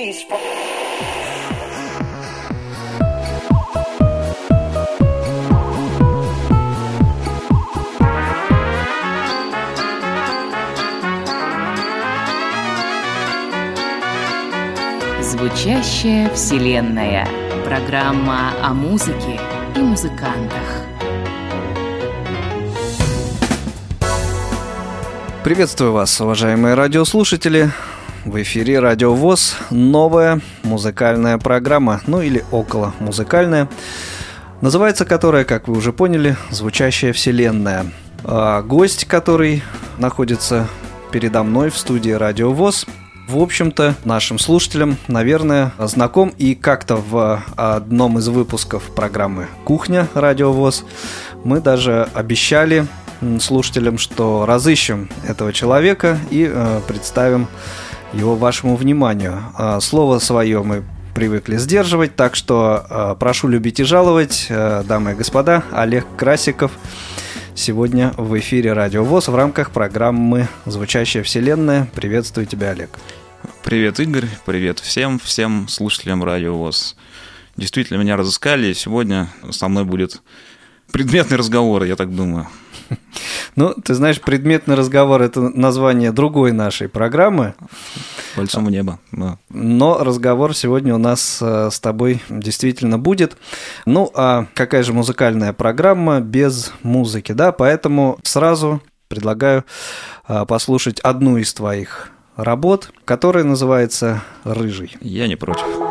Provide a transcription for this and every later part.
police from Звучащая вселенная. Программа о музыке и музыкантах. Приветствую вас, уважаемые радиослушатели. В эфире Радио ВОЗ новая музыкальная программа, ну или около музыкальная, называется которая, как вы уже поняли, «Звучащая вселенная». А гость, который находится передо мной в студии Радио ВОЗ, в общем-то, нашим слушателям, наверное, знаком и как-то в одном из выпусков программы «Кухня. Радио ВОЗ» мы даже обещали слушателям, что разыщем этого человека и э, представим его вашему вниманию. А, слово свое мы привыкли сдерживать, так что э, прошу любить и жаловать, э, дамы и господа, Олег Красиков сегодня в эфире Радио ВОЗ в рамках программы «Звучащая вселенная». Приветствую тебя, Олег. Привет, Игорь, привет всем, всем слушателям Радио ВОЗ. Действительно, меня разыскали, и сегодня со мной будет предметный разговор, я так думаю. Ну, ты знаешь, предметный разговор – это название другой нашей программы. Пальцем в небо, да. Но разговор сегодня у нас э, с тобой действительно будет. Ну, а какая же музыкальная программа без музыки, да? Поэтому сразу предлагаю э, послушать одну из твоих работ, которая называется «Рыжий». Я не против.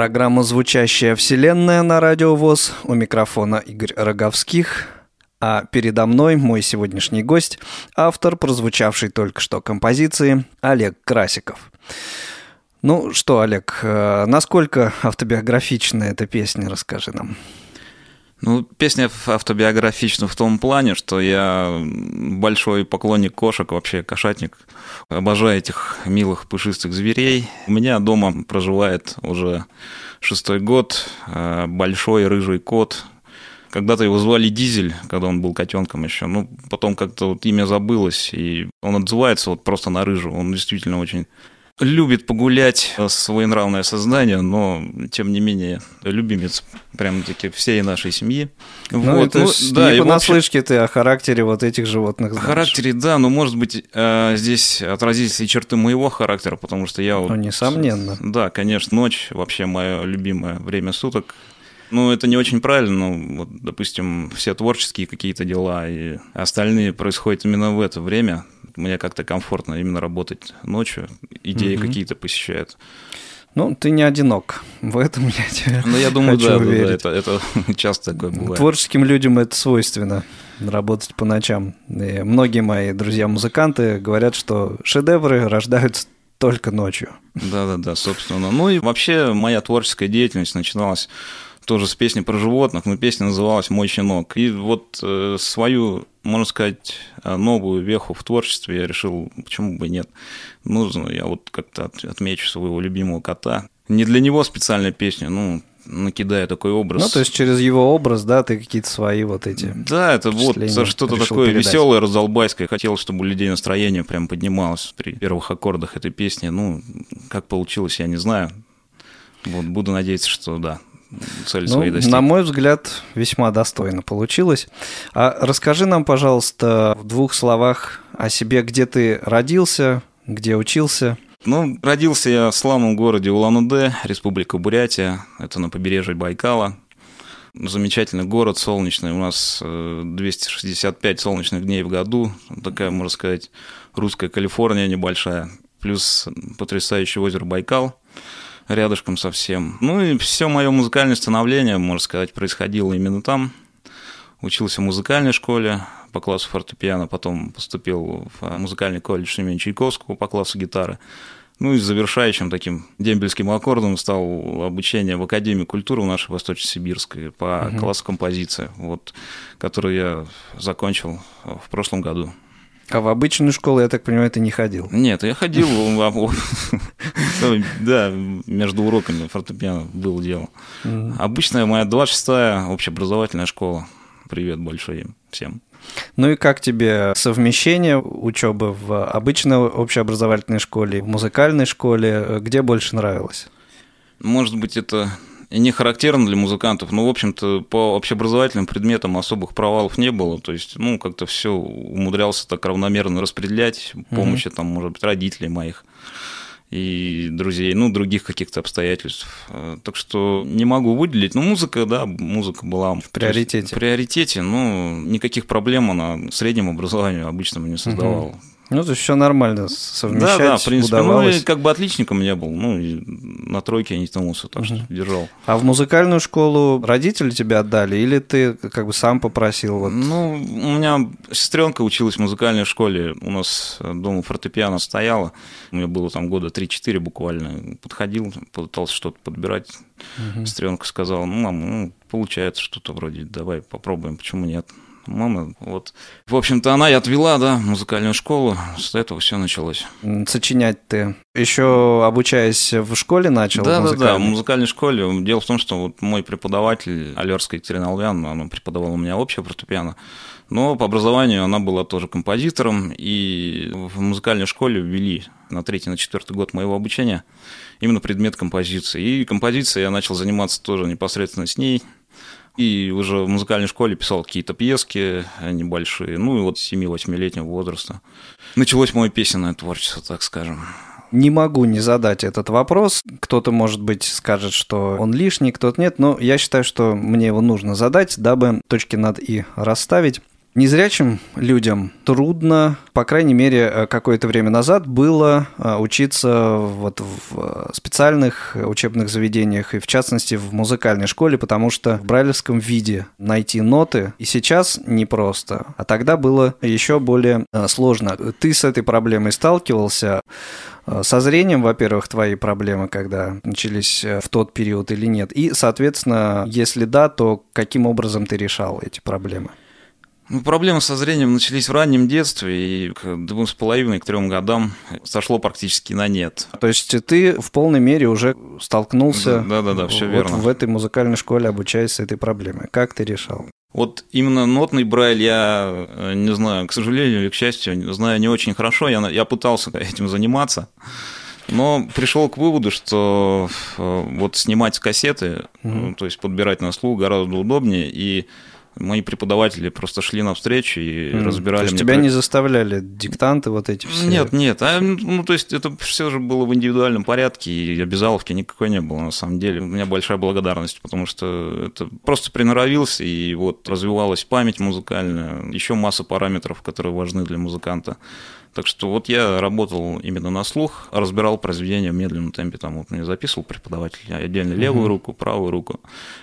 Программа «Звучащая вселенная» на Радио ВОЗ. У микрофона Игорь Роговских. А передо мной мой сегодняшний гость, автор прозвучавшей только что композиции Олег Красиков. Ну что, Олег, э, насколько автобиографична эта песня, расскажи нам. Ну, песня автобиографична в том плане, что я большой поклонник кошек, вообще кошатник. Обожаю этих милых пушистых зверей. У меня дома проживает уже шестой год э, большой рыжий кот. Когда-то его звали Дизель, когда он был котенком еще. Ну, потом как-то вот имя забылось, и он отзывается вот просто на рыжу. Он действительно очень любит погулять своенравное создание, но тем не менее любимец прям-таки всей нашей семьи. Ну, вот, ну, да, не понаслышке общем... ты о характере вот этих животных знаешь. О характере, да, но может быть э, здесь отразились и черты моего характера, потому что я... Ну, несомненно. Да, конечно, ночь вообще мое любимое время суток. Ну, это не очень правильно, но, вот, допустим, все творческие какие-то дела и остальные происходят именно в это время мне как-то комфортно именно работать ночью, идеи угу. какие-то посещают. Ну, ты не одинок. В этом я тебе Ну, я думаю, да, уверить. да, это, это часто такое бывает. Творческим людям это свойственно, работать по ночам. И многие мои друзья-музыканты говорят, что шедевры рождаются только ночью. Да-да-да, собственно. Ну и вообще моя творческая деятельность начиналась тоже с песни про животных, но песня называлась «Мой щенок». И вот э, свою, можно сказать, э, новую веху в творчестве я решил, почему бы нет, нужно я вот как-то отмечу своего любимого кота. Не для него специальная песня, ну, накидая такой образ. Ну, то есть через его образ, да, ты какие-то свои вот эти. Да, это вот что-то такое передать. веселое, раздолбайское. Хотел, чтобы у людей настроение прям поднималось при первых аккордах этой песни. Ну, как получилось, я не знаю. Вот, буду надеяться, что да, цель ну, своей достиг. На мой взгляд, весьма достойно получилось. А расскажи нам, пожалуйста, в двух словах о себе, где ты родился, где учился. Ну, родился я в славном городе Улан-Удэ, Республика Бурятия. Это на побережье Байкала. Замечательный город, солнечный. У нас 265 э, солнечных дней в году. Такая, можно сказать, русская Калифорния небольшая. Плюс потрясающий озеро Байкал рядышком совсем. Ну и все мое музыкальное становление, можно сказать, происходило именно там. Учился в музыкальной школе по классу фортепиано, потом поступил в музыкальный колледж имени Чайковского по классу гитары. Ну и завершающим таким дембельским аккордом стал обучение в Академии культуры в нашей Восточно-Сибирской по угу. классу композиции, вот, которую я закончил в прошлом году. А в обычную школу, я так понимаю, ты не ходил? Нет, я ходил, да, между уроками фортепиано было дело. Обычная моя 26-я общеобразовательная школа. Привет большой всем. Ну и как тебе совмещение учебы в обычной общеобразовательной школе, в музыкальной школе? Где больше нравилось? Может быть, это не характерно для музыкантов. Но, в общем-то, по общеобразовательным предметам особых провалов не было. То есть, ну, как-то все умудрялся так равномерно распределять помощи, mm-hmm. там, может быть, родителей моих и друзей, ну, других каких-то обстоятельств. Э, так что не могу выделить. Ну, музыка, да, музыка была... В приоритете. В приоритете, но никаких проблем она среднем образованию обычно не создавала. Угу. Ну, то есть все нормально совмещать Да, да, в принципе, удавалось. ну, и как бы отличником не был, ну, и на тройке я не тянулся, так что держал. А в музыкальную школу родители тебя отдали, или ты как бы сам попросил? Вот? Ну, у меня сестренка училась в музыкальной школе, у нас дома фортепиано стояло, у меня было там года 3-4 буквально, подходил, пытался что-то подбирать, угу. сестренка сказала, ну, мам, ну, получается что-то вроде, давай попробуем, почему нет? Мама, вот. В общем-то, она и отвела, да, музыкальную школу, с этого все началось. Сочинять ты еще обучаясь в школе начал? Да, да, да, в музыкальной школе. Дело в том, что вот мой преподаватель, Алерская Екатерина Алвян, она преподавала у меня общее фортепиано, но по образованию она была тоже композитором, и в музыкальной школе ввели на третий, на четвертый год моего обучения именно предмет композиции. И композицией я начал заниматься тоже непосредственно с ней, и уже в музыкальной школе писал какие-то пьески небольшие, ну и вот 7-8-летнего возраста. Началось мое песенное творчество, так скажем. Не могу не задать этот вопрос. Кто-то, может быть, скажет, что он лишний, кто-то нет, но я считаю, что мне его нужно задать, дабы точки над «и» расставить. Незрячим людям трудно, по крайней мере, э, какое-то время назад было э, учиться вот в э, специальных учебных заведениях и, в частности, в музыкальной школе, потому что в брайлевском виде найти ноты и сейчас непросто, а тогда было еще более сложно. Ты с этой проблемой сталкивался? Со зрением, во-первых, твои проблемы, когда начались в тот период или нет? И, соответственно, если да, то каким образом ты решал эти проблемы? Ну, проблемы со зрением начались в раннем детстве, и к двум с половиной, к трем годам сошло практически на нет. То есть ты в полной мере уже столкнулся да, да, да, все вот верно. в этой музыкальной школе, обучаясь с этой проблемой. Как ты решал? Вот именно нотный брайль я э, не знаю, к сожалению или к счастью, знаю не очень хорошо. Я, я пытался этим заниматься. Но пришел к выводу, что э, вот снимать с кассеты, угу. то есть подбирать на слух гораздо удобнее, и мои преподаватели просто шли навстречу и mm. разбирали. То есть тебя про... не заставляли диктанты вот эти все? Нет, нет. А, ну, то есть это все же было в индивидуальном порядке, и обязаловки никакой не было на самом деле. У меня большая благодарность, потому что это просто приноровился, и вот развивалась память музыкальная, еще масса параметров, которые важны для музыканта. Так что вот я работал именно на слух, разбирал произведения в медленном темпе. Там вот мне записывал преподаватель отдельно левую руку, правую руку,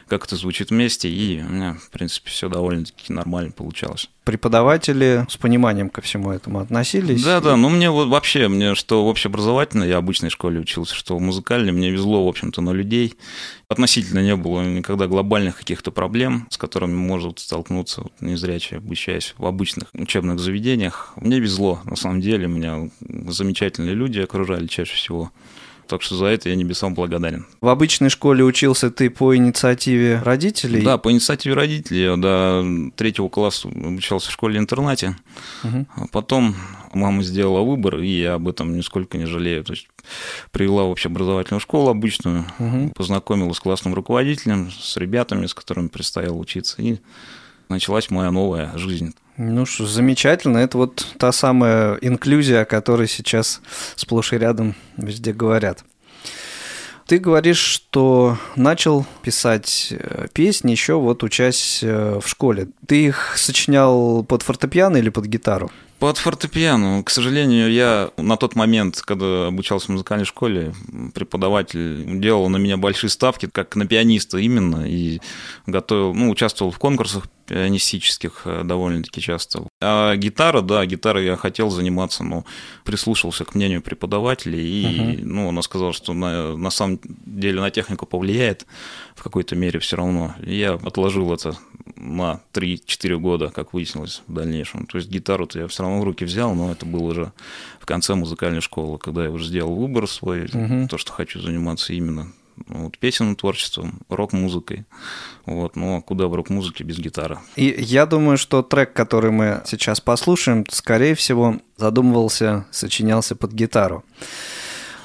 как это звучит вместе, и у меня, в принципе, все довольно-таки нормально получалось преподаватели с пониманием ко всему этому относились. Да, да, ну мне вот вообще, мне что в общеобразовательной, я в обычной школе учился, что в музыкальной, мне везло, в общем-то, на людей. Относительно не было никогда глобальных каких-то проблем, с которыми может столкнуться вот, незрячий, обучаясь в обычных учебных заведениях. Мне везло, на самом деле, меня замечательные люди окружали чаще всего. Так что за это я небесам благодарен. В обычной школе учился ты по инициативе родителей? Да, по инициативе родителей. Я до третьего класса обучался в школе-интернате. Угу. Потом мама сделала выбор, и я об этом нисколько не жалею. То есть привела в общеобразовательную школу обычную, угу. познакомила с классным руководителем, с ребятами, с которыми предстояло учиться, и началась моя новая жизнь. Ну что, замечательно. Это вот та самая инклюзия, о которой сейчас сплошь и рядом везде говорят. Ты говоришь, что начал писать э, песни еще вот учась э, в школе. Ты их сочинял под фортепиано или под гитару? Под фортепиано. К сожалению, я на тот момент, когда обучался в музыкальной школе, преподаватель делал на меня большие ставки, как на пианиста именно, и готовил, ну, участвовал в конкурсах пианистических э, довольно-таки часто. А гитара, да, гитарой я хотел заниматься, но прислушался к мнению преподавателя, и uh-huh. ну, она сказала, что на, на самом деле на технику повлияет в какой-то мере все равно. Я отложил это на 3-4 года, как выяснилось в дальнейшем. То есть гитару-то я все равно в руки взял, но это было уже в конце музыкальной школы, когда я уже сделал выбор свой, угу. то, что хочу заниматься именно ну, вот, песенным творчеством, рок-музыкой. Вот, ну, а куда в рок-музыке без гитары? И я думаю, что трек, который мы сейчас послушаем, скорее всего, задумывался, сочинялся под гитару.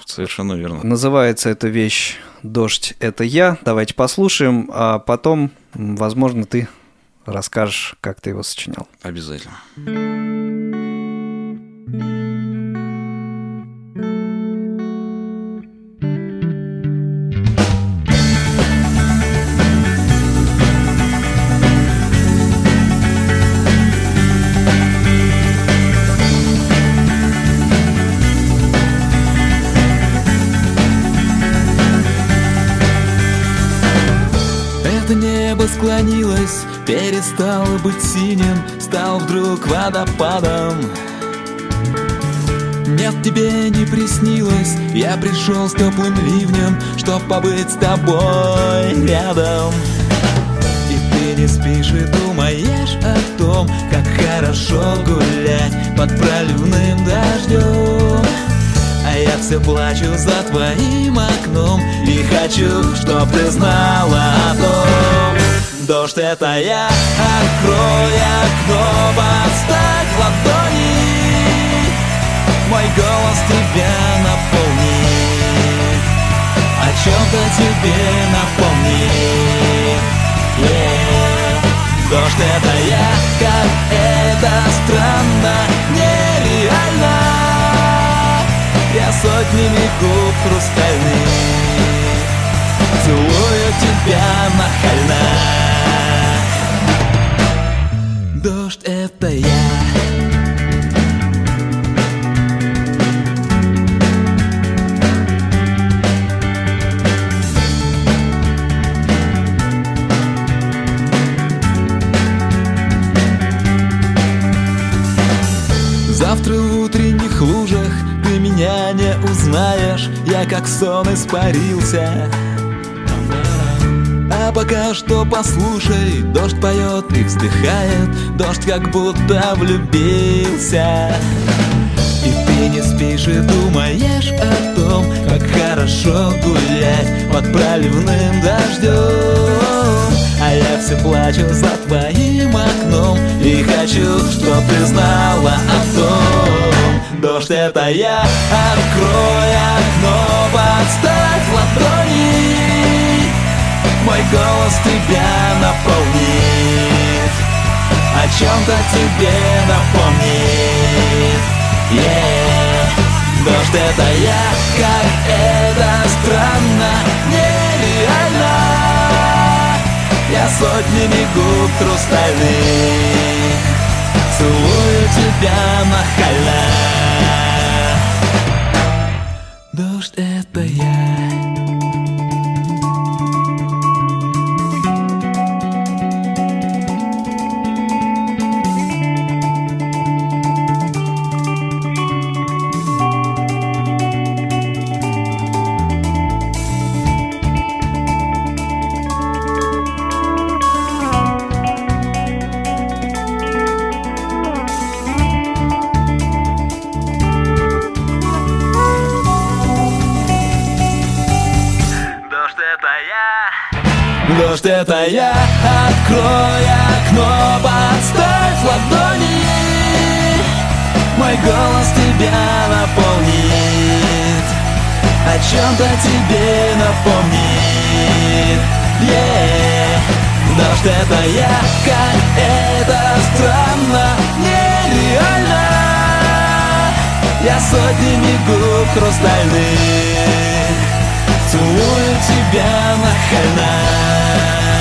Совершенно верно. Называется эта вещь «Дождь – это я». Давайте послушаем, а потом, возможно, ты расскажешь, как ты его сочинял. Обязательно. Перестал быть синим, стал вдруг водопадом. Нет, тебе не приснилось, я пришел с теплым ливнем, чтоб побыть с тобой рядом. И ты не спишь и думаешь о том, как хорошо гулять под проливным дождем. А я все плачу за твоим окном И хочу, чтоб ты знала о том Дождь это я, открой окно, подставь ладони. Мой голос тебя наполнит О чем-то тебе напомнит yeah. Дождь это я, как это странно, нереально. Я сотнями губ хрустальных испарился а пока что послушай, дождь поет и вздыхает Дождь как будто влюбился. И ты не спишь и думаешь о том Как хорошо гулять под проливным дождем А я все плачу за твоим окном И хочу, чтоб ты знала о том. Дождь это я, открой подставь ладони. Мой голос тебя наполнит. О чем-то тебе напомнит. Yeah. Дождь это я, как это странно, нереально. Я сотнями губ хрустальных Целую тебя нахально. Дождь это я это я, открой окно, подставь ладони. Мой голос тебя наполнит. О чем-то тебе напомнит. Yeah. Дождь это я, как это странно, нереально. Я сотнями губ хрустальных Целую тебя нахально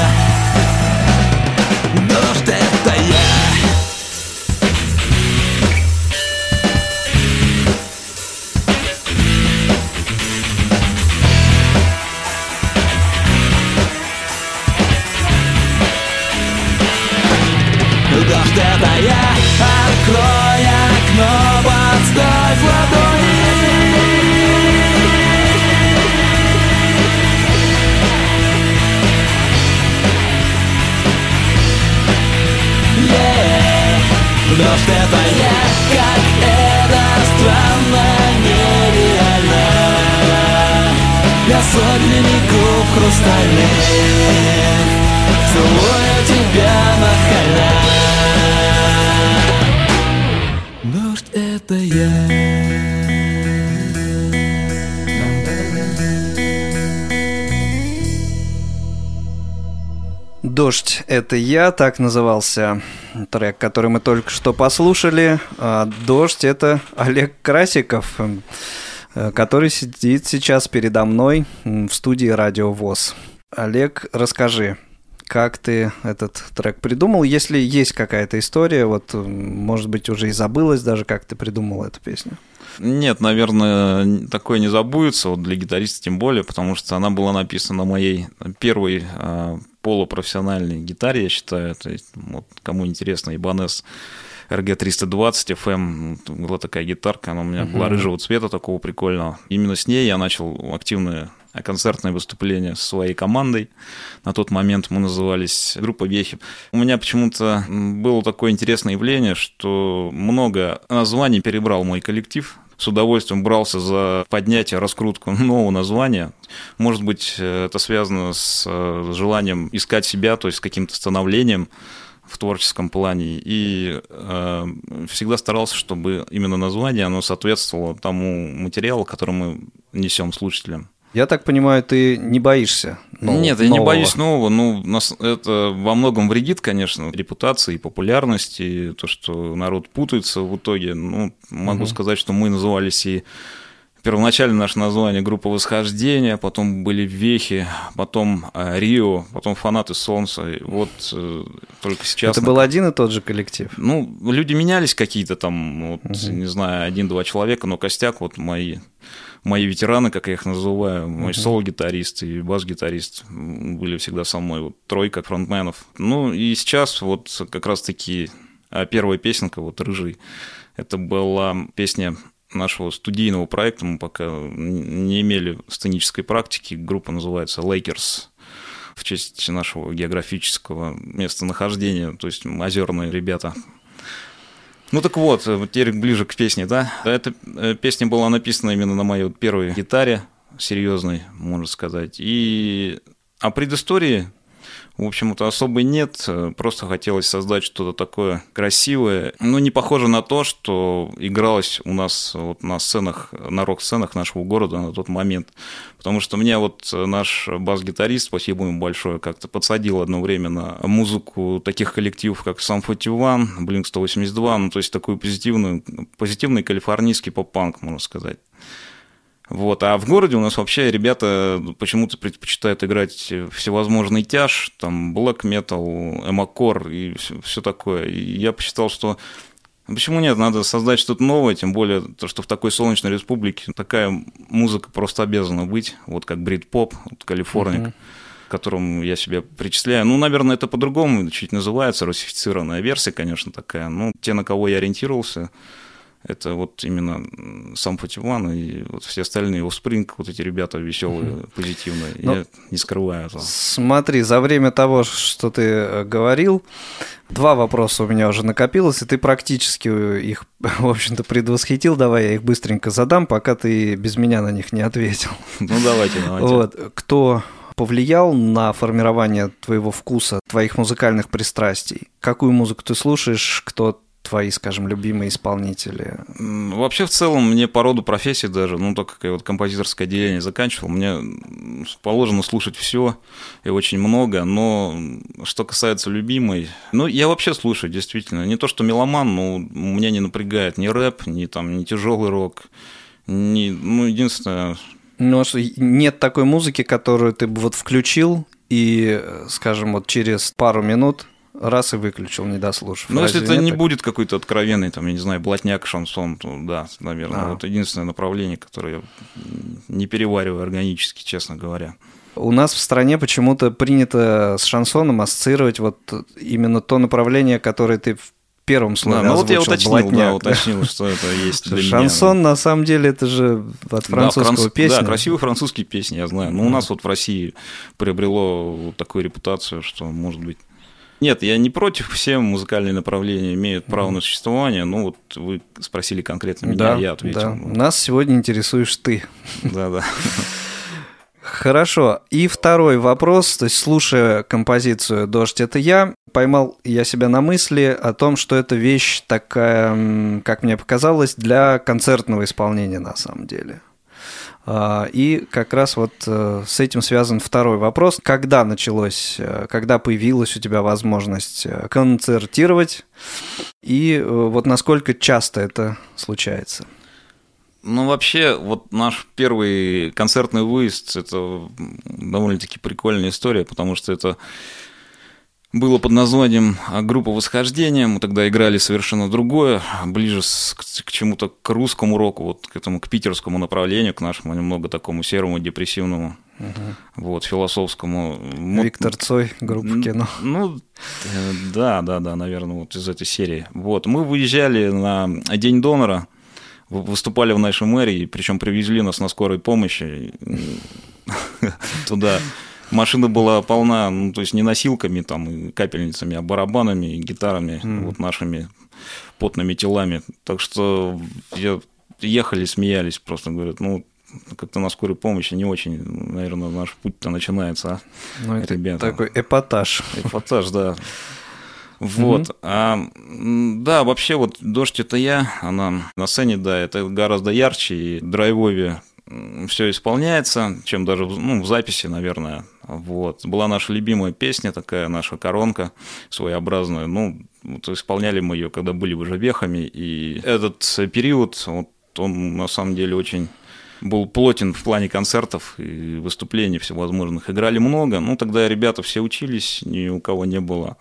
сотнями губ хрустальных Целую тебя нахально Дождь это я. «Дождь — это я», так назывался трек, который мы только что послушали. А «Дождь» — это Олег Красиков, который сидит сейчас передо мной в студии «Радио ВОЗ». Олег, расскажи, как ты этот трек придумал, если есть какая-то история, вот, м, может быть, уже и забылась даже, как ты придумал эту песню. Нет, наверное, такое не забудется, вот для гитариста тем более, потому что она была написана на моей первой а, полупрофессиональной гитаре, я считаю. То есть, вот, кому интересно, Ibanez RG320 FM, была такая гитарка, она у меня была рыжего цвета, такого прикольного. Именно с ней я начал активное концертное выступление со своей командой. На тот момент мы назывались группа Вехи. У меня почему-то было такое интересное явление, что много названий перебрал мой коллектив. С удовольствием брался за поднятие, раскрутку нового названия. Может быть, это связано с э, желанием искать себя, то есть с каким-то становлением в творческом плане. И э, всегда старался, чтобы именно название оно соответствовало тому материалу, который мы несем слушателям. Я так понимаю, ты не боишься нового, Нет, я не нового. боюсь нового. Ну, нас это во многом вредит, конечно, репутации, популярности, то, что народ путается в итоге. Ну, могу Мгм. сказать, что мы назывались и Первоначально наше название группа восхождения, потом были Вехи, потом э, Рио, потом фанаты Солнца. И вот э, только сейчас. Это был один и тот же коллектив. Ну, люди менялись какие-то там, вот, Мгм. не знаю, один-два человека, но костяк вот мои, мои ветераны, как я их называю, мой соло-гитарист и бас-гитарист были всегда со мной, вот тройка фронтменов. Ну, и сейчас вот как раз-таки А первая песенка, вот «Рыжий», это была песня нашего студийного проекта. Мы пока не имели сценической практики. Группа называется «Lakers» в честь нашего географического местонахождения, то есть озерные ребята. Ну так вот, теперь ближе к песне, да? Эта э, песня была написана именно на моей первой гитаре, серьезной, можно сказать. И о предыстории в общем-то, особой нет. Просто хотелось создать что-то такое красивое. Но не похоже на то, что игралось у нас вот на сценах, на рок-сценах нашего города на тот момент. Потому что меня вот наш бас-гитарист, спасибо ему большое, как-то подсадил одно время на музыку таких коллективов, как Sum 41, Blink 182, ну, то есть такой позитивный, позитивный калифорнийский поп-панк, можно сказать. Вот. А в городе у нас вообще ребята почему-то предпочитают играть всевозможный тяж, там, black metal, эмокор и все, все такое. И я посчитал, что Почему нет? Надо создать что-то новое, тем более то, что в такой солнечной республике такая музыка просто обязана быть, вот как брит-поп, вот Калифорник, uh-huh. к которому я себя причисляю. Ну, наверное, это по-другому чуть называется, русифицированная версия, конечно, такая. Ну, те, на кого я ориентировался, это вот именно сам Фативан и вот все остальные, Offspring, вот эти ребята веселые, позитивные, Но, ну, я не скрываю этого. Смотри, за время того, что ты э, говорил, два вопроса у меня уже накопилось, и ты практически их, в общем-то, предвосхитил. Давай я их быстренько задам, пока ты без меня на них не ответил. Ну, давайте, давайте. Вот, кто повлиял на формирование твоего вкуса, твоих музыкальных пристрастий? Какую музыку ты слушаешь, кто твои, скажем, любимые исполнители? Вообще, в целом, мне по роду профессии даже, ну, так как я вот композиторское отделение заканчивал, мне положено слушать все и очень много, но что касается любимой, ну, я вообще слушаю, действительно, не то, что меломан, но меня не напрягает ни рэп, ни там, ни тяжелый рок, ни, ну, единственное... Ну, нет такой музыки, которую ты бы вот включил, и, скажем, вот через пару минут раз и выключил, не дослушав. Ну, если это не так? будет какой-то откровенный, там, я не знаю, блатняк, шансон, то да, наверное. А. Вот единственное направление, которое я не перевариваю органически, честно говоря. У нас в стране почему-то принято с шансоном ассоциировать вот именно то направление, которое ты в первом слове да, ну вот я уточнил, блатняк, да, уточнил, что это есть для Шансон, меня. на самом деле, это же от французского да, франц... песни. Да, красивые французские песни, я знаю. Но у нас вот в России приобрело вот такую репутацию, что, может быть, нет, я не против, все музыкальные направления имеют право на существование, ну вот вы спросили конкретно меня, да, я ответил. Да. Нас сегодня интересуешь ты. Да-да. Хорошо. И второй вопрос, то есть слушая композицию «Дождь – это я», поймал я себя на мысли о том, что это вещь такая, как мне показалось, для концертного исполнения на самом деле. А, и как раз вот э, с этим связан второй вопрос. Когда началось, э, когда появилась у тебя возможность э, концертировать? И вот насколько часто это случается? Ну, вообще, вот наш первый концертный выезд – это довольно-таки прикольная история, потому что это было под названием «Группа восхождения». Мы тогда играли совершенно другое, ближе к, к чему-то к русскому року, вот к этому, к питерскому направлению, к нашему немного такому серому, депрессивному, угу. вот, философскому. Виктор Цой, группа кино. Ну, э, да, да, да, наверное, вот из этой серии. Вот, мы выезжали на День донора, выступали в нашей мэрии, причем привезли нас на скорой помощи туда машина была полна, ну, то есть не носилками, там, и капельницами, а барабанами и гитарами, mm. вот нашими потными телами. Так что я, ехали, смеялись, просто говорят, ну, как-то на скорой помощи не очень, наверное, наш путь-то начинается, а, ну, это ребята. такой эпатаж. Эпатаж, да. Вот. Mm-hmm. А, да, вообще вот «Дождь» — это я, она на сцене, да, это гораздо ярче и драйвовее все исполняется, чем даже ну, в записи, наверное. Вот. Была наша любимая песня, такая наша коронка своеобразная. Ну, вот исполняли мы ее, когда были уже вехами. И этот период, вот, он на самом деле очень был плотен в плане концертов и выступлений всевозможных. Играли много. Ну, тогда ребята все учились, ни у кого не было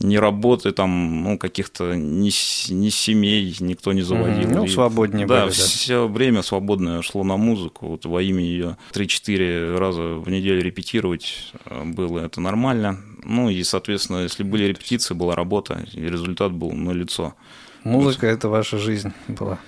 ни работы там, ну, каких-то ни, ни семей никто не заводил. Мгм. Ну, И- свободнее да, были, да. все время свободное шло на музыку. Вот во имя ее 3-4 раза в неделю репетировать э, было это нормально. Ну и, соответственно, если были репетиции, была работа, и результат был на лицо. Музыка – это ваша жизнь была.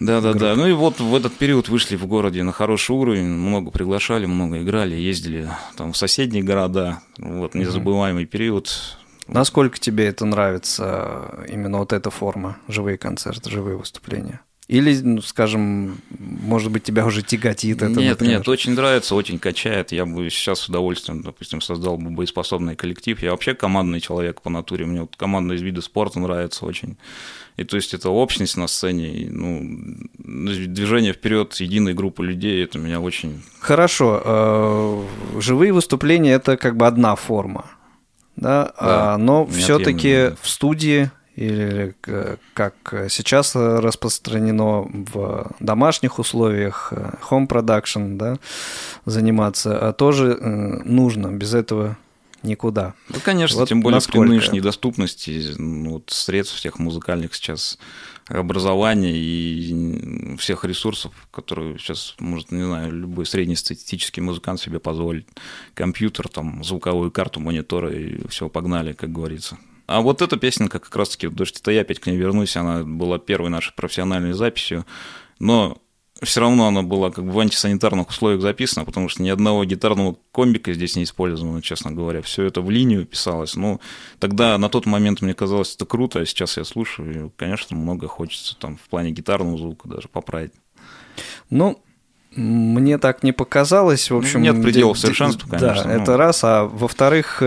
Да, да, да. Ну и вот в этот период вышли в городе на хороший уровень, много приглашали, много играли, ездили там в соседние города. Вот незабываемый период. Насколько тебе это нравится, именно вот эта форма, живые концерты, живые выступления? Или, ну, скажем, может быть, тебя уже тяготит это, нет, например? нет, очень нравится, очень качает. Я бы сейчас с удовольствием, допустим, создал бы боеспособный коллектив. Я вообще командный человек по натуре. Мне вот командные виды спорта нравятся очень. И то есть это общность на сцене, и, ну, движение вперед единой группы людей, это меня очень Хорошо, э, живые выступления это как бы одна форма, да, а, но неотъемлемая, все-таки да. в студии или к- как сейчас распространено в домашних условиях, э, home production, да, заниматься, а тоже э, нужно, без этого никуда. Да, конечно, Вот тем более насколько? при нынешней доступности ну, вот, средств всех музыкальных сейчас образования и всех ресурсов, которые сейчас может, не знаю, любой среднестатистический музыкант себе позволить. Компьютер, там, звуковую карту, мониторы и все, погнали, как говорится. А вот эта песенка как раз-таки, «Дождь это я», опять к ней вернусь, она была первой нашей профессиональной записью, но все равно она была как бы в антисанитарных условиях записана, потому что ни одного гитарного комбика здесь не использовано, честно говоря. Все это в линию писалось. Ну, тогда на тот момент мне казалось это круто, а сейчас я слушаю, и, конечно, много хочется там в плане гитарного звука даже поправить. Ну, мне так не показалось. В общем, нет пределов де- совершенству, Да, конечно, это ну. раз. А во-вторых,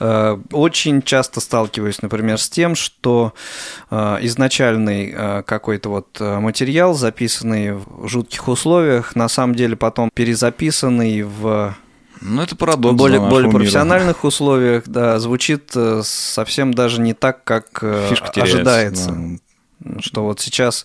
э, очень часто сталкиваюсь, например, с тем, что э, изначальный э, какой-то вот материал, записанный в жутких условиях, на самом деле потом перезаписанный в Ну, это парадокс более, более нашего мира. профессиональных условиях, да, звучит совсем даже не так, как Фишка теряется, ожидается да. что вот сейчас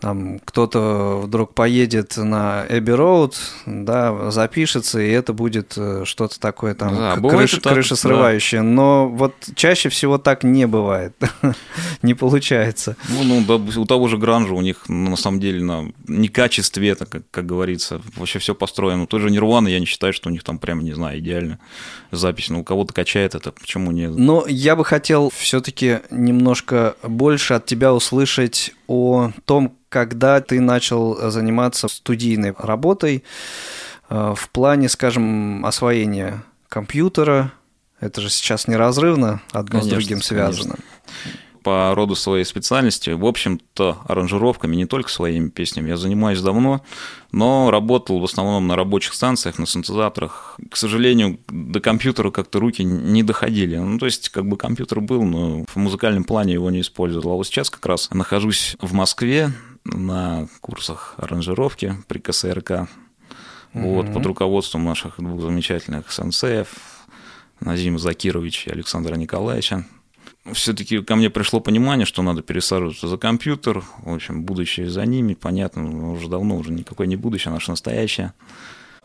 там кто-то вдруг поедет на Эбби Роуд, да, запишется, и это будет э, что-то такое там Да, крыш- так, крышесрывающее. Но вот чаще всего так не бывает. не получается. Ну, ну, да, у того же Гранжа у них ну, на самом деле на некачестве это, как, как говорится, вообще все построено. У той же Нирваны я не считаю, что у них там прямо, не знаю, идеально запись. Ну, у кого-то качает это, почему нет? Но я бы хотел все-таки немножко больше от тебя услышать о том, когда ты начал заниматься студийной работой э, в плане, скажем, освоения компьютера. Это же сейчас неразрывно одно Конечно, с другим конечно. По роду своей специальности, в общем-то, аранжировками, не только своими песнями, я занимаюсь давно, но работал в основном на рабочих станциях, на синтезаторах. К сожалению, до компьютера как-то руки не доходили. Ну, то есть, как бы компьютер был, но в музыкальном плане его не использовал. А вот сейчас как раз нахожусь в Москве на курсах аранжировки при КСРК. Вот, под руководством наших двух замечательных сенсеев, Назима Закировича и Александра Николаевича все-таки ко мне пришло понимание, что надо пересаживаться за компьютер. В общем, будущее за ними, понятно, но уже давно уже никакое не будущее, наше настоящее.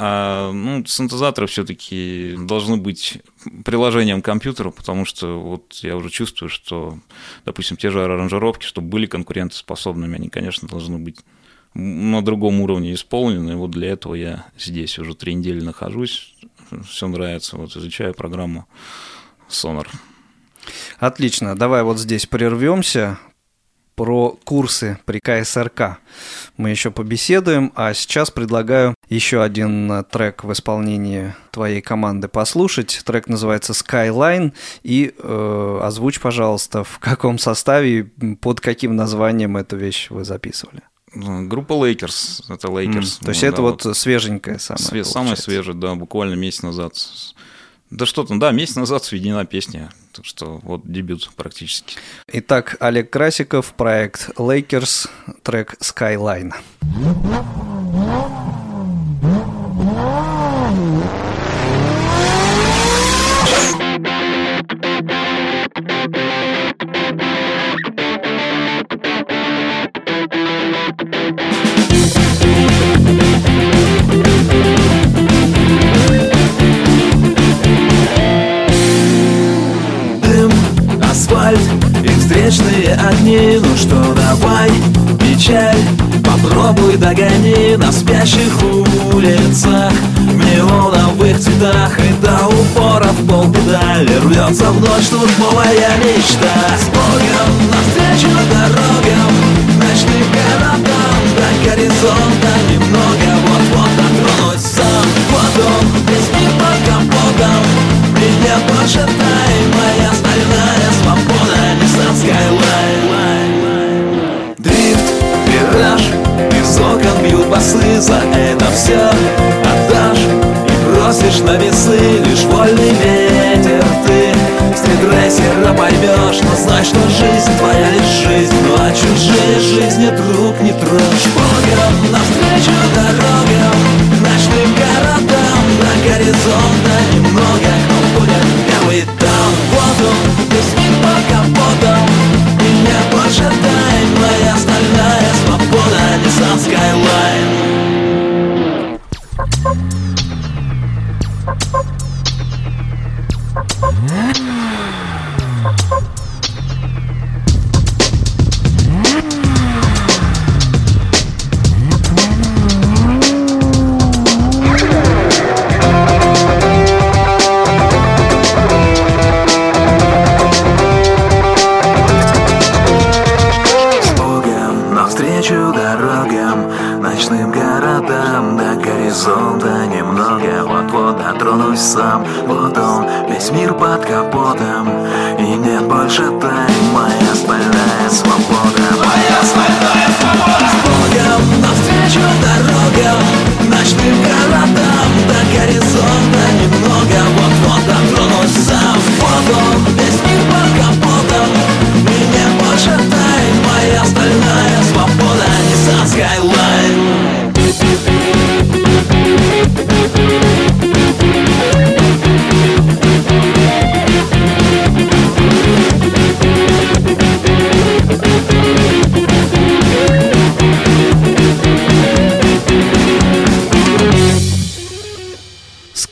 А, ну, синтезаторы все-таки должны быть приложением к компьютеру, потому что вот я уже чувствую, что, допустим, те же аранжировки, чтобы были конкурентоспособными, они, конечно, должны быть на другом уровне исполнены. И вот для этого я здесь уже три недели нахожусь. Все нравится. Вот изучаю программу Sonar. Отлично. Давай вот здесь прервемся про курсы при КСРК. Мы еще побеседуем, а сейчас предлагаю еще один э, трек в исполнении твоей команды послушать. Трек называется Skyline. И э, озвучь, пожалуйста, в каком составе, и под каким названием эту вещь вы записывали. Группа Lakers. Это Lakers. М, То есть Ну, это да, вот свеженькая самая. Све- получается. свежее, да, буквально месяц назад. Да что там, да, месяц назад сведена песня. Так что вот дебют практически. Итак, Олег Красиков, проект Lakers, трек Skyline. Догони на спящих улицах В неоновых цветах И до упора в полпедали Рвется в ночь штурмовая мечта. С Богом навстречу дорогам Ночным городам До горизонта немного Вот-вот дотронусь сам Вот он, весь мир под капотом Меня больше тай Моя стальная свобода Nissan Skyline бьют басы За это все отдашь И бросишь на весы Лишь вольный ветер ты. Стритрейсера поймешь Но знай, что жизнь твоя лишь жизнь. Ну а чужие жизни друг не трожь. Богом навстречу дорогам Ночным городам До горизонта немного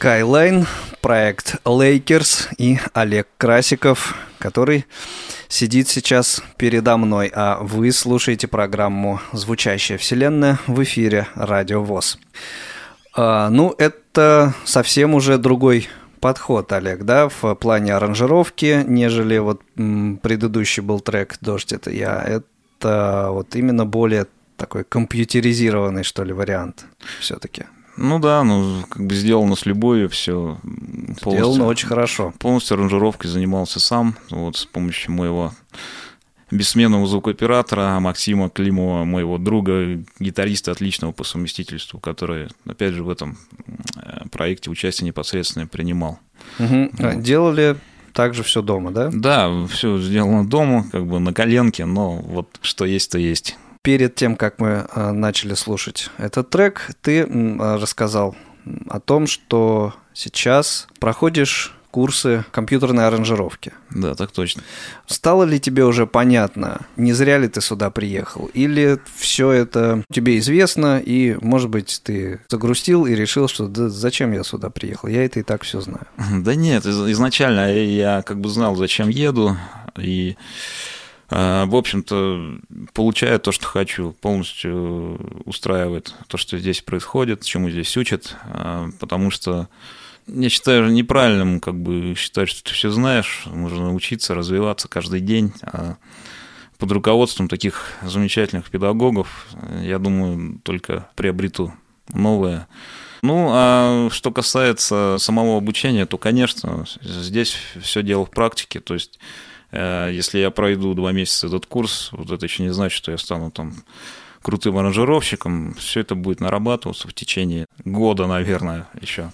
Skyline, проект Lakers и Олег Красиков, который сидит сейчас передо мной, а вы слушаете программу «Звучащая вселенная» в эфире «Радио ВОЗ». А, ну, это совсем уже другой подход, Олег, да, в плане аранжировки, нежели вот м, предыдущий был трек «Дождь» это я. Это вот именно более такой компьютеризированный, что ли, вариант все-таки. Ну да, ну как бы сделано с любовью, все Сделано очень хорошо. Полностью аранжировкой занимался сам, вот с помощью моего бессменного звукооператора Максима Климова, моего друга, гитариста отличного по совместительству, который, опять же, в этом э, проекте участие непосредственно принимал. Мгм. А, Делали также все дома, да? Да, все сделано дома, как бы на коленке, но вот что есть, то есть. Перед тем, как мы а, начали слушать этот трек, ты а, рассказал о том, что сейчас проходишь курсы компьютерной аранжировки. Да, так точно. Стало ли тебе уже понятно, не зря ли ты сюда приехал? Или все это тебе известно, и, может быть, ты загрустил и решил, что да зачем я сюда приехал? Я это и так все знаю. Да нет, из- изначально я как бы знал, зачем еду, и, в общем-то, получаю то, что хочу, полностью устраивает то, что здесь происходит, чему здесь учат, э, потому что я считаю неправильным как бы считать, что ты все знаешь, нужно учиться, развиваться каждый день, а под руководством таких замечательных педагогов, я думаю, только приобрету новое. Ну, а что касается самого обучения, то, конечно, здесь все дело в практике. То есть, если я пройду два месяца этот курс, вот это еще не значит, что я стану там крутым аранжировщиком. Все это будет нарабатываться в течение года, наверное, еще.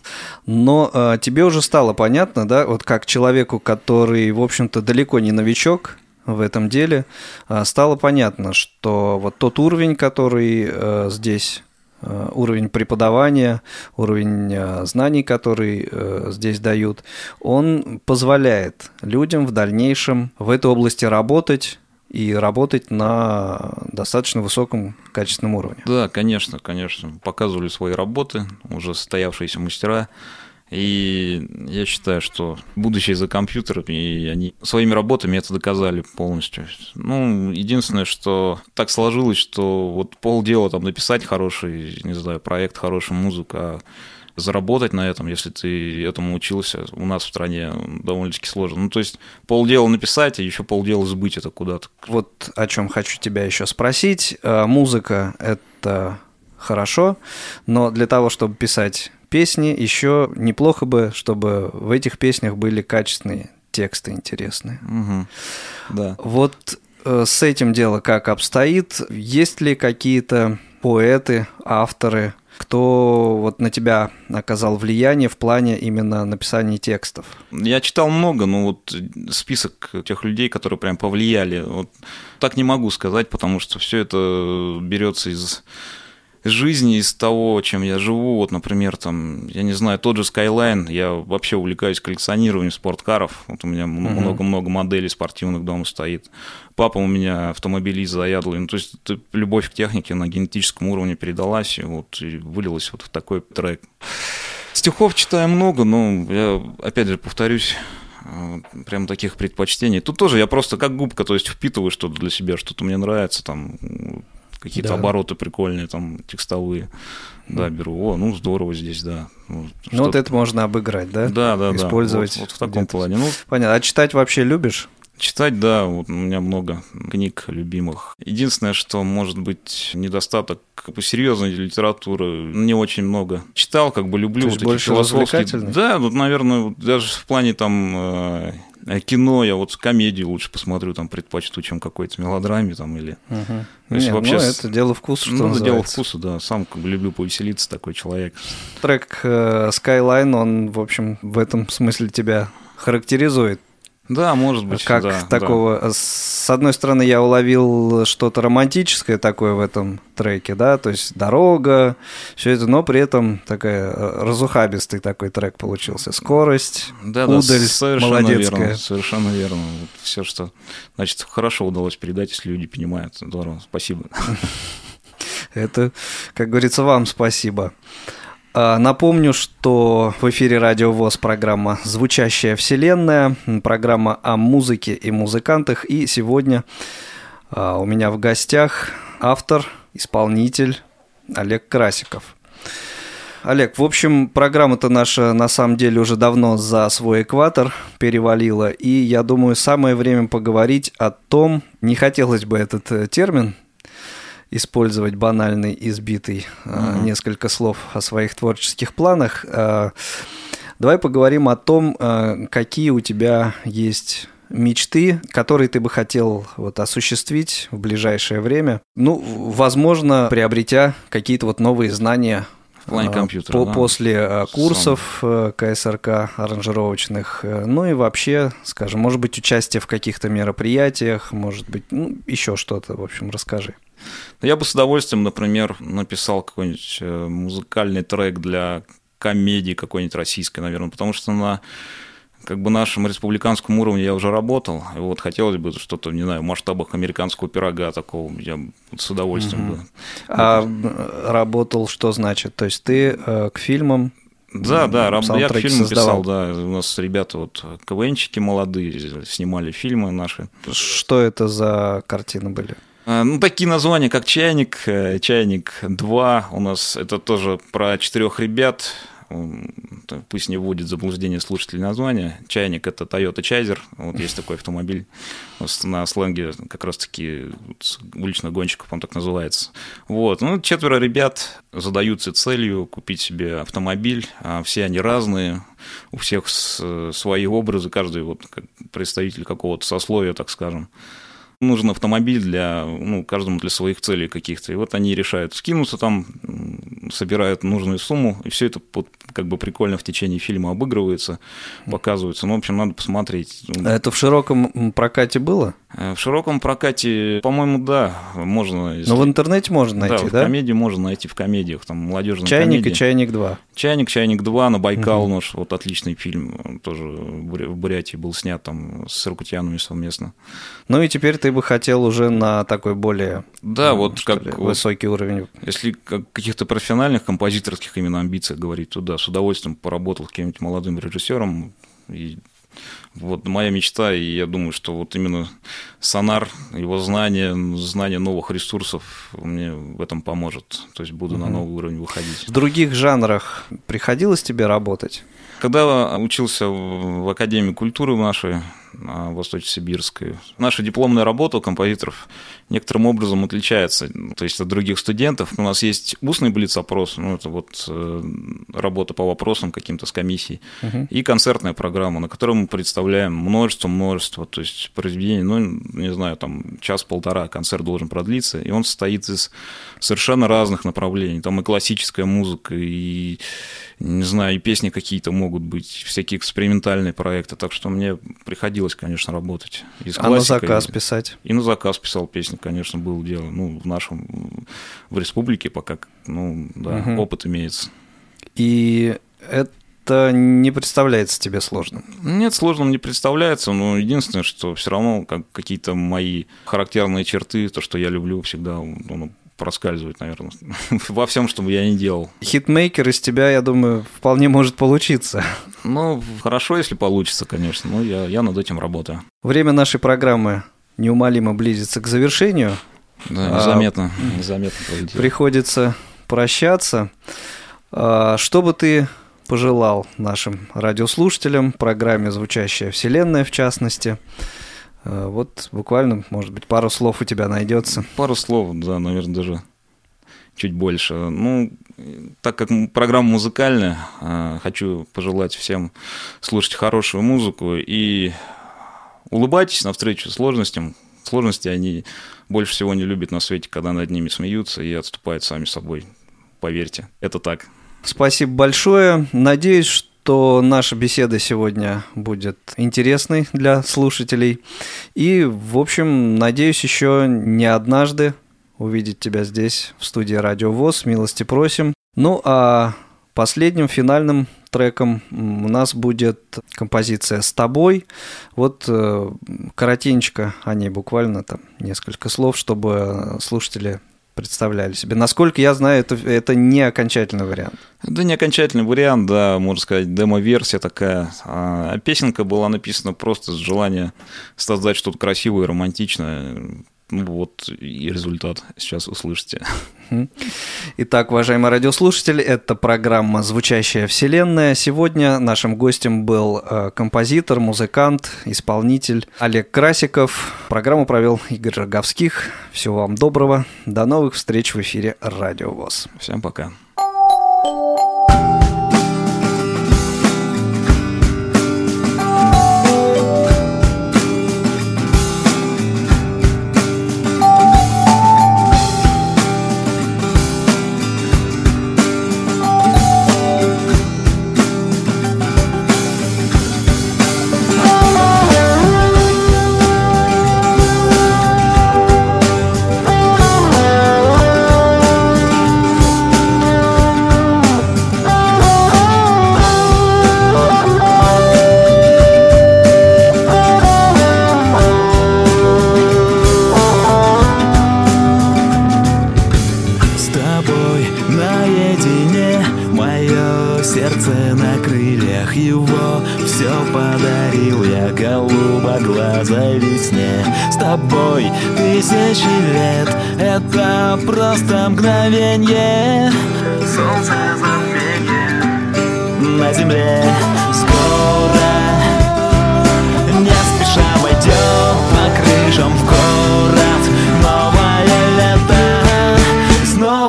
Но а, тебе уже стало понятно, да, вот как человеку, который, в общем-то, далеко не новичок в этом деле, а, стало понятно, что вот тот уровень, который э, здесь э, уровень преподавания, уровень э, знаний, который э, здесь дают, он позволяет людям в дальнейшем в этой области работать и работать на достаточно высоком качественном уровне. Да, конечно, конечно. Показывали свои работы, уже состоявшиеся мастера. И я считаю, что будущее за компьютерами, и они своими работами это доказали полностью. Ну, единственное, что так сложилось, что вот полдела там написать хороший, не знаю, проект, хорошую музыку, а заработать на этом, если ты этому учился, у нас в стране довольно-таки сложно. Ну, то есть полдела написать, а еще полдела сбыть это куда-то. Вот о чем хочу тебя еще спросить. Э, Музыка – это хорошо, но для того, чтобы писать песни, еще неплохо бы, чтобы в этих песнях были качественные тексты интересные. Угу. Да. Вот э, с этим дело как обстоит? Есть ли какие-то поэты, авторы, кто вот на тебя оказал влияние в плане именно написания текстов? Я читал много, но вот список тех людей, которые прям повлияли, вот так не могу сказать, потому что все это берется из жизни, из того, чем я живу. Вот, например, там, я не знаю, тот же Skyline, я вообще увлекаюсь коллекционированием спорткаров. Вот у меня много-много моделей спортивных дома стоит. Папа у меня автомобилист заядлый. Ну, то есть любовь к технике на генетическом уровне передалась, и вот и вылилась вот в такой трек. Стихов читаю много, но я, опять же, повторюсь, прям таких предпочтений. Тут тоже я просто как губка, то есть впитываю что-то для себя, что-то мне нравится, там какие-то да. обороты прикольные, там, текстовые. Да, беру. О, ну здорово здесь, да. Ну, ну вот это можно обыграть, да? Да, да, Использовать да. Вот, вот в таком плане. Ну, Понятно. А читать вообще любишь? Читать, да, вот у меня много книг любимых. Единственное, что может быть недостаток как бы серьезной литературы, не очень много. Читал, как бы люблю То вот эти больше философские. Да, вот, наверное, вот даже в плане там Э, кино я вот комедию лучше посмотрю, там предпочту, чем какой-то мелодраме там или. Угу. То есть вообще. Ну, это дело вкуса, что Ну, это дело вкуса, да. Сам как бы люблю повеселиться такой человек. Трек э, Skyline, он, в общем, в этом смысле тебя характеризует. Да, может быть. Как да, такого. Да. С одной стороны, я уловил что-то романтическое такое в этом треке, да, то есть дорога, все это, но при этом такая э, разухабистый такой трек получился. Скорость, да, удаль, да, совершенно молодецкая. Верно, совершенно верно. Вот все, что значит хорошо удалось передать, если люди понимают. Здорово, спасибо. Это, как говорится, вам спасибо. А, напомню, что в эфире Радио ВОЗ программа «Звучащая вселенная», программа о музыке и музыкантах. И сегодня а, у меня в гостях автор, исполнитель Олег Красиков. Олег, в общем, программа-то наша на самом деле уже давно за свой экватор перевалила, и я думаю, самое время поговорить о том, не хотелось бы этот э, термин использовать банальный, избитый mm-hmm. несколько слов о своих творческих планах. А, давай поговорим о том, а, какие у тебя есть мечты, которые ты бы хотел вот осуществить в ближайшее время. Ну, возможно, приобретя какие-то вот новые знания в плане компьютера, по, да. после курсов Сам. КСРК аранжировочных, ну и вообще, скажем, может быть, участие в каких-то мероприятиях, может быть, ну, еще что-то, в общем, расскажи. Я бы с удовольствием, например, написал какой-нибудь э, музыкальный трек для комедии какой-нибудь российской, наверное, потому что на как бы нашем республиканском уровне я уже работал, и вот хотелось бы что-то, не знаю, в масштабах американского пирога такого, я с удовольствием угу. бы. А работал что значит? То есть ты э, к фильмам да, да, я к фильму писал, да. У нас ребята вот КВНчики молодые снимали фильмы наши. Что это за картины были? А, ну, такие названия, как «Чайник», э, «Чайник 2», у нас это тоже про четырех ребят, пусть не вводит заблуждение слушателей названия. Чайник – это Toyota Chaser, вот есть такой автомобиль, на сленге как раз-таки уличных гонщиков он так называется. Вот, ну, четверо ребят задаются целью купить себе автомобиль, а все они разные, у всех свои образы, каждый вот представитель какого-то сословия, так скажем нужен автомобиль для, ну, каждому для своих целей каких-то. И вот они решают скинуться там, собирают нужную сумму, и все это под, как бы прикольно в течение фильма обыгрывается, показывается. Ну, в общем, надо посмотреть. А это в широком прокате было? Э, в широком прокате, по-моему, да, можно. Если... Но в интернете можно найти, да? да? в комедии можно найти, в комедиях, там, молодежные Чайник комедии. и Чайник 2. Чайник, Чайник 2 на Байкал угу. нож, вот отличный фильм, тоже в Бурятии был снят там с Иркутянами совместно. Ну и теперь ты бы хотел уже на такой более да, ну, вот как ли, высокий уровень. Если каких-то профессиональных композиторских именно амбициях говорить, то да, с удовольствием поработал с каким-нибудь молодым режиссером. И вот моя мечта, и я думаю, что вот именно сонар, его знание, знание новых ресурсов мне в этом поможет. То есть буду на новый уровень выходить. В других жанрах приходилось тебе работать? Когда учился в Академии культуры нашей, Восточно-Сибирской, наша дипломная работа у композиторов некоторым образом отличается то есть от других студентов. У нас есть устный блиц-опрос, ну, это вот э, работа по вопросам каким-то с комиссией, uh-huh. и концертная программа, на которой мы представляем множество-множество, то есть произведений, ну, не знаю, там час-полтора концерт должен продлиться, и он состоит из совершенно разных направлений. Там и классическая музыка, и не знаю, и песни какие-то могут быть, всякие экспериментальные проекты. Так что мне приходилось, конечно, работать. И с а на заказ писать? И на заказ писал песни, конечно, было дело. Ну, в нашем, в республике пока, ну, да, угу. опыт имеется. И это не представляется тебе сложным? Нет, сложным не представляется, но единственное, что все равно как какие-то мои характерные черты, то, что я люблю всегда, ну, проскальзывает, наверное, во всем, что бы я ни делал. Хитмейкер из тебя, я думаю, вполне может получиться. Ну, хорошо, если получится, конечно, но я, я над этим работаю. Время нашей программы неумолимо близится к завершению. Да, незаметно, а, незаметно пролетело. Приходится прощаться. А, что бы ты пожелал нашим радиослушателям, программе «Звучащая вселенная» в частности, Э, вот буквально, может быть, пару слов у тебя найдется. Пару слов, да, наверное, даже чуть больше. Ну, так как программа музыкальная, э, хочу пожелать всем слушать хорошую музыку и улыбайтесь навстречу сложностям. Сложности они больше всего не любят на свете, когда над ними смеются и отступают сами собой. Поверьте, это так. Спасибо большое. Надеюсь, что то наша беседа сегодня будет интересной для слушателей. И, в общем, надеюсь, еще не однажды увидеть тебя здесь, в студии Радио ВОЗ. Милости просим. Ну, а последним финальным треком у нас будет композиция «С тобой». Вот э, коротенько о ней, буквально там несколько слов, чтобы слушатели представляли себе. Насколько я знаю, это, это не окончательный вариант. Да, не окончательный вариант, да, можно сказать, демо-версия такая. А песенка была написана просто с желания создать что-то красивое, романтичное. Вот и результат сейчас услышите. Итак, уважаемые радиослушатели, это программа «Звучащая вселенная». Сегодня нашим гостем был э, композитор, музыкант, исполнитель Олег Красиков. Программу провел Игорь Роговских. Всего вам доброго. До новых встреч в эфире «Радио ВОЗ». Всем пока.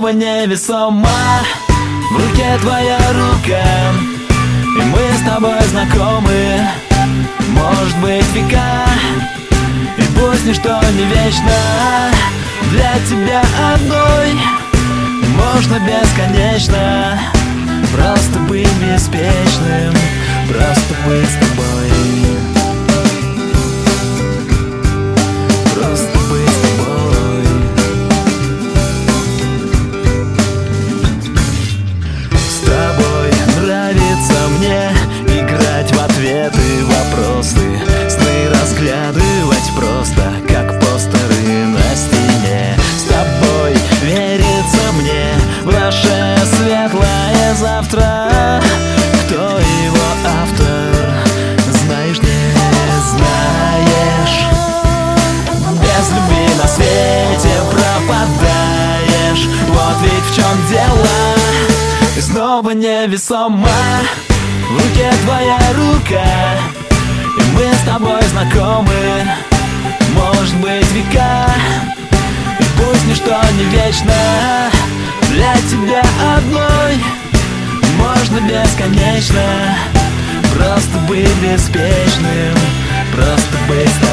Невесома. В руке твоя рука И мы с тобой знакомы. Может быть века И пусть ничто не вечно. Для тебя одной Можно бесконечно. Просто быть беспечным Просто быть с тобой невесомо В руке твоя рука И мы с тобой знакомы. Может быть века И пусть ничто не вечно. Для тебя одной Можно бесконечно Просто быть беспечным Просто быть